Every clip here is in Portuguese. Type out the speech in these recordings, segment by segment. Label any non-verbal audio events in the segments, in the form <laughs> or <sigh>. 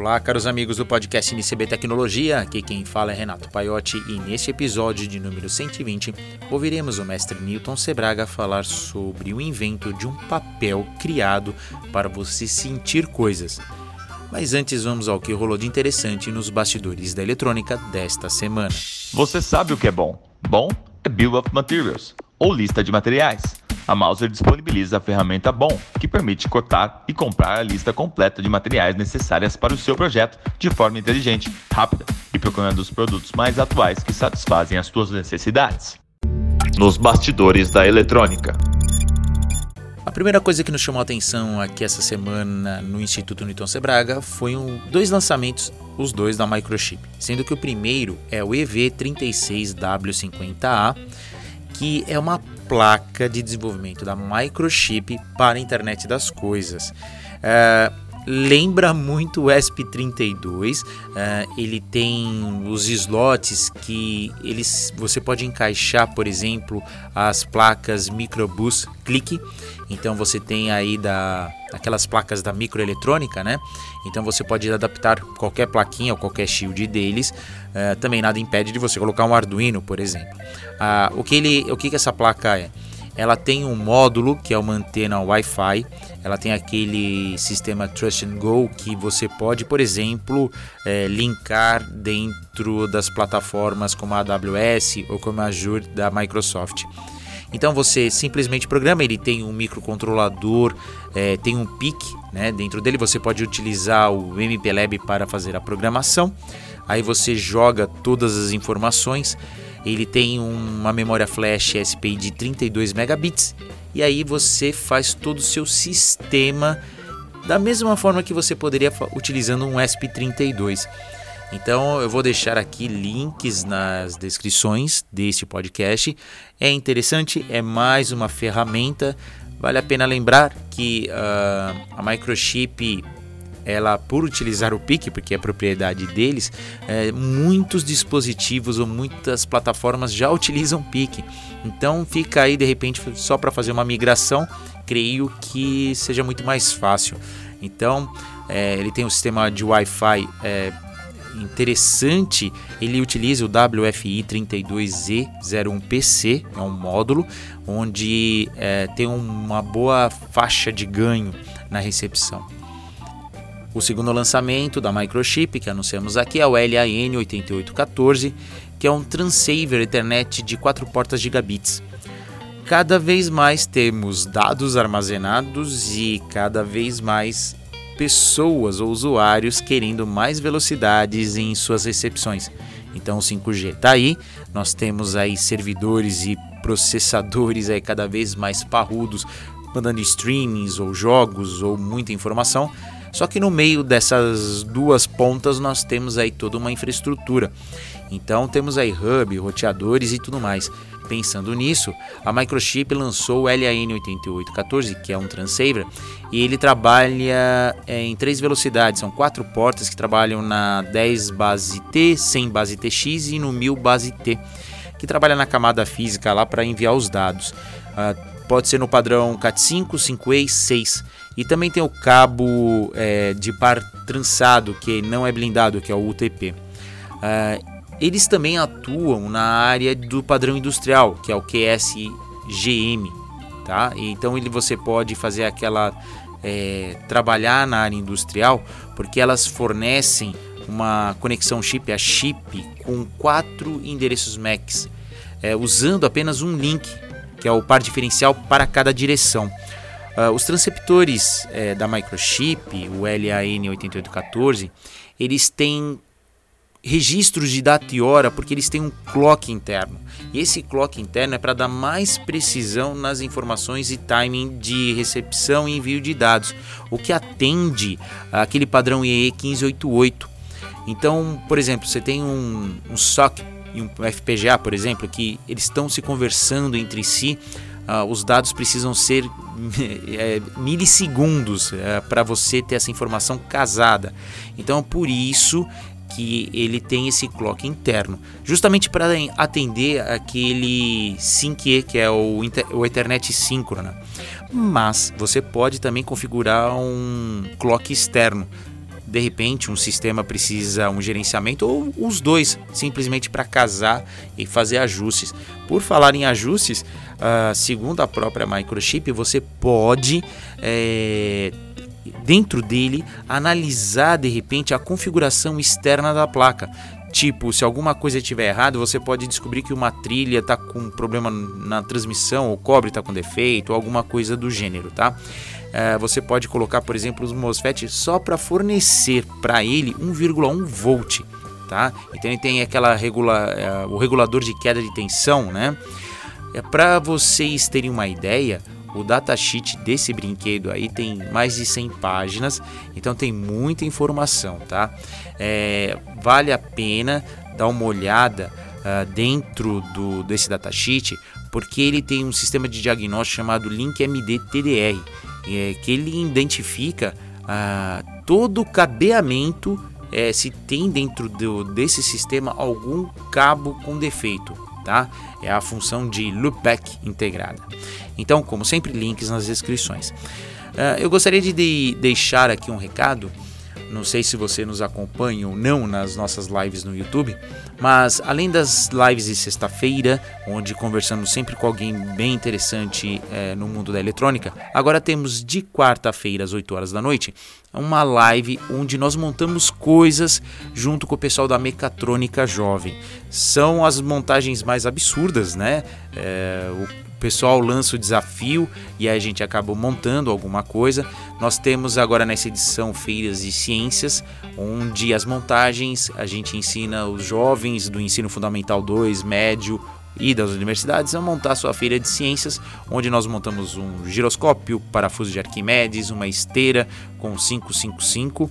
Olá, caros amigos do podcast NCB Tecnologia. Aqui quem fala é Renato Paiotti e neste episódio de número 120 ouviremos o mestre Newton Sebraga falar sobre o invento de um papel criado para você sentir coisas. Mas antes vamos ao que rolou de interessante nos bastidores da eletrônica desta semana. Você sabe o que é bom? Bom é Bill of Materials, ou lista de materiais. A Mouser disponibiliza a ferramenta BOM, que permite cotar e comprar a lista completa de materiais necessárias para o seu projeto de forma inteligente, rápida e procurando os produtos mais atuais que satisfazem as suas necessidades. Nos bastidores da eletrônica. A primeira coisa que nos chamou a atenção aqui essa semana no Instituto Newton Sebraga foi um, dois lançamentos, os dois da Microchip, sendo que o primeiro é o EV36W50A, que é uma placa de desenvolvimento da Microchip para a internet das coisas. É, lembra muito o ESP32. Uh, ele tem os slots que eles, você pode encaixar, por exemplo, as placas microbus clique. Então você tem aí da aquelas placas da microeletrônica, né? Então você pode adaptar qualquer plaquinha ou qualquer shield deles. Uh, também nada impede de você colocar um Arduino, por exemplo. Uh, o que ele, o que, que essa placa é? Ela tem um módulo que é uma antena Wi-Fi. Ela tem aquele sistema Trust and Go que você pode, por exemplo, é, linkar dentro das plataformas como a AWS ou como a Azure da Microsoft. Então você simplesmente programa, ele tem um microcontrolador, é, tem um PIC né, dentro dele, você pode utilizar o MPLab para fazer a programação. Aí você joga todas as informações ele tem uma memória flash SPI de 32 megabits e aí você faz todo o seu sistema da mesma forma que você poderia utilizando um ESP32. Então eu vou deixar aqui links nas descrições deste podcast. É interessante, é mais uma ferramenta. Vale a pena lembrar que uh, a Microchip ela por utilizar o PIC, porque é propriedade deles, é, muitos dispositivos ou muitas plataformas já utilizam PIC. Então fica aí de repente só para fazer uma migração, creio que seja muito mais fácil. Então é, ele tem um sistema de Wi-Fi é, interessante, ele utiliza o WFI 32E01PC, é um módulo onde é, tem uma boa faixa de ganho na recepção. O segundo lançamento da Microchip que anunciamos aqui é o LAN 8814, que é um transceiver Ethernet de 4 portas gigabits. Cada vez mais temos dados armazenados e cada vez mais pessoas ou usuários querendo mais velocidades em suas recepções. Então o 5G está aí, nós temos aí servidores e processadores aí cada vez mais parrudos, mandando streamings ou jogos ou muita informação só que no meio dessas duas pontas nós temos aí toda uma infraestrutura. Então temos aí hub, roteadores e tudo mais. Pensando nisso, a Microchip lançou o LAN8814, que é um transceiver, e ele trabalha é, em três velocidades. São quatro portas que trabalham na 10 base T, 100 base TX e no 1000 base T, que trabalha na camada física lá para enviar os dados. Uh, pode ser no padrão CAT5, 5E e 6 e também tem o cabo é, de par trançado, que não é blindado, que é o UTP. É, eles também atuam na área do padrão industrial, que é o QSGM. Tá? Então ele, você pode fazer aquela. É, trabalhar na área industrial, porque elas fornecem uma conexão chip a chip com quatro endereços MACs, é, usando apenas um link, que é o par diferencial para cada direção. Uh, os transceptores é, da Microchip, o LAN8814, eles têm registros de data e hora porque eles têm um clock interno. E esse clock interno é para dar mais precisão nas informações e timing de recepção e envio de dados, o que atende aquele padrão IE 1588. Então, por exemplo, você tem um, um SOC e um FPGA, por exemplo, que eles estão se conversando entre si uh, os dados precisam ser <laughs> é, milissegundos é, para você ter essa informação casada. Então, por isso que ele tem esse clock interno, justamente para atender aquele SYNC, que é o, o Ethernet síncrona. Mas você pode também configurar um clock externo de repente um sistema precisa um gerenciamento ou os dois, simplesmente para casar e fazer ajustes. Por falar em ajustes, uh, segundo a própria Microchip, você pode é, dentro dele analisar de repente a configuração externa da placa. Tipo, se alguma coisa estiver errada, você pode descobrir que uma trilha está com problema na transmissão, o cobre está com defeito, ou alguma coisa do gênero, tá? É, você pode colocar, por exemplo, os MOSFET só para fornecer para ele 1,1 volt, tá? Então ele tem aquela regula, é, o regulador de queda de tensão, né? É para vocês terem uma ideia, o datasheet desse brinquedo aí tem mais de 100 páginas, então tem muita informação, tá? É, vale a pena dar uma olhada uh, dentro do, desse datasheet, porque ele tem um sistema de diagnóstico chamado LinkMD TDR, é, que ele identifica uh, todo o cabeamento é, se tem dentro do, desse sistema algum cabo com defeito, tá? É a função de loopback integrada. Então, como sempre, links nas descrições. Uh, eu gostaria de, de deixar aqui um recado. Não sei se você nos acompanha ou não nas nossas lives no YouTube, mas além das lives de sexta-feira, onde conversamos sempre com alguém bem interessante é, no mundo da eletrônica, agora temos de quarta-feira às 8 horas da noite uma live onde nós montamos coisas junto com o pessoal da Mecatrônica Jovem. São as montagens mais absurdas, né? É, o pessoal lança o desafio e a gente acabou montando alguma coisa. Nós temos agora nessa edição feiras de ciências, onde as montagens a gente ensina os jovens do ensino fundamental 2, médio e das universidades a montar sua feira de ciências, onde nós montamos um giroscópio, parafuso de Arquimedes, uma esteira com 555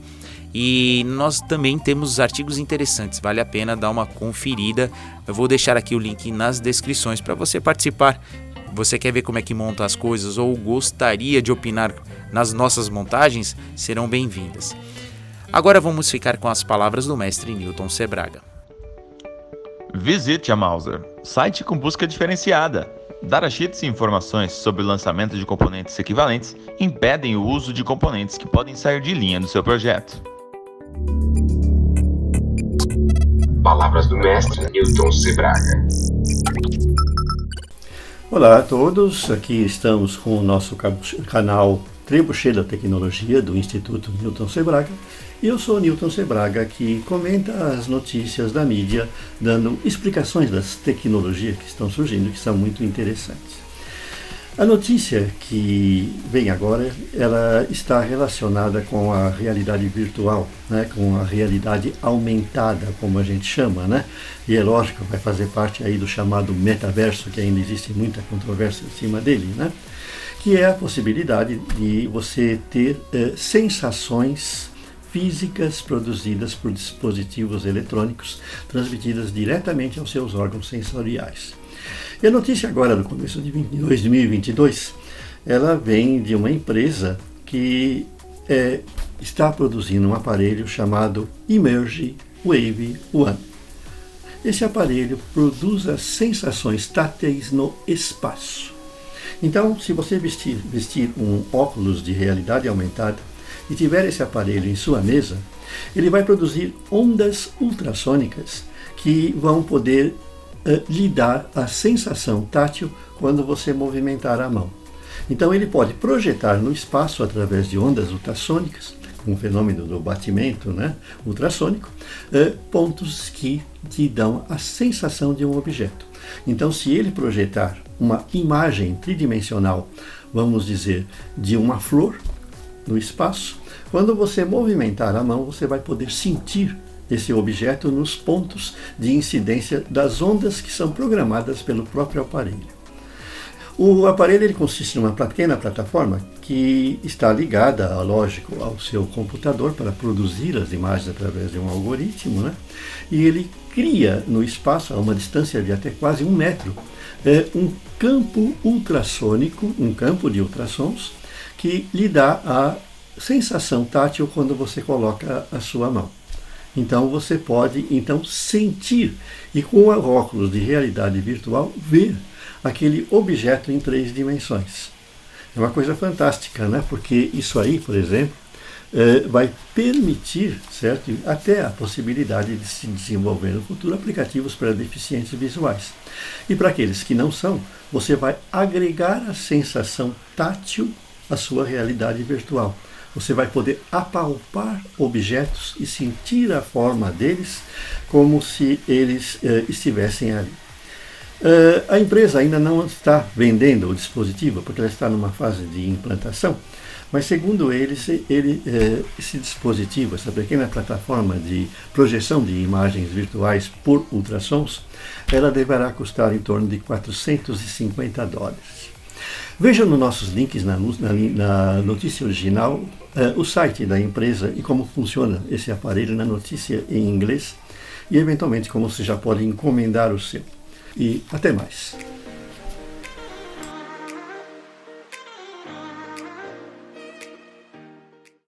e nós também temos artigos interessantes, vale a pena dar uma conferida. Eu vou deixar aqui o link nas descrições para você participar você quer ver como é que monta as coisas ou gostaria de opinar nas nossas montagens? Serão bem-vindas. Agora vamos ficar com as palavras do mestre Newton Sebraga. Visite a Mauser, site com busca diferenciada. Datasheets e informações sobre o lançamento de componentes equivalentes impedem o uso de componentes que podem sair de linha do seu projeto. Palavras do mestre Newton Sebraga. Olá a todos, aqui estamos com o nosso canal Trebuchet da Tecnologia do Instituto Newton Sebraga e eu sou Newton Sebraga que comenta as notícias da mídia dando explicações das tecnologias que estão surgindo que são muito interessantes. A notícia que vem agora, ela está relacionada com a realidade virtual, né, com a realidade aumentada, como a gente chama, né? E é lógico, vai fazer parte aí do chamado metaverso, que ainda existe muita controvérsia em cima dele, né? Que é a possibilidade de você ter eh, sensações físicas produzidas por dispositivos eletrônicos, transmitidas diretamente aos seus órgãos sensoriais. E a notícia agora, do começo de 2022, ela vem de uma empresa que é, está produzindo um aparelho chamado Emerge Wave One. Esse aparelho produz as sensações táteis no espaço. Então, se você vestir, vestir um óculos de realidade aumentada e tiver esse aparelho em sua mesa, ele vai produzir ondas ultrassônicas que vão poder uh, lhe dar a sensação tátil quando você movimentar a mão. Então ele pode projetar no espaço através de ondas ultrassônicas, com o fenômeno do batimento né, ultrassônico, uh, pontos que te dão a sensação de um objeto. Então, se ele projetar uma imagem tridimensional, vamos dizer, de uma flor no espaço, quando você movimentar a mão, você vai poder sentir esse objeto nos pontos de incidência das ondas que são programadas pelo próprio aparelho. O aparelho ele consiste em uma pequena plataforma que está ligada, lógico, ao seu computador para produzir as imagens através de um algoritmo, né? e ele cria no espaço, a uma distância de até quase um metro, é, um campo ultrassônico, um campo de ultrassons, que lhe dá a sensação tátil quando você coloca a sua mão. Então você pode então sentir e com óculos de realidade virtual ver aquele objeto em três dimensões. É uma coisa fantástica, né? Porque isso aí, por exemplo, eh, vai permitir, certo, até a possibilidade de se desenvolver no futuro aplicativos para deficientes visuais. E para aqueles que não são, você vai agregar a sensação tátil à sua realidade virtual. Você vai poder apalpar objetos e sentir a forma deles como se eles eh, estivessem ali. Uh, a empresa ainda não está vendendo o dispositivo, porque ela está numa fase de implantação, mas segundo eles, ele, uh, esse dispositivo, essa pequena plataforma de projeção de imagens virtuais por ultrassons, ela deverá custar em torno de 450 dólares. Veja nos nossos links na, na, na notícia original uh, o site da empresa e como funciona esse aparelho na notícia em inglês e eventualmente como você já pode encomendar o seu. E até mais.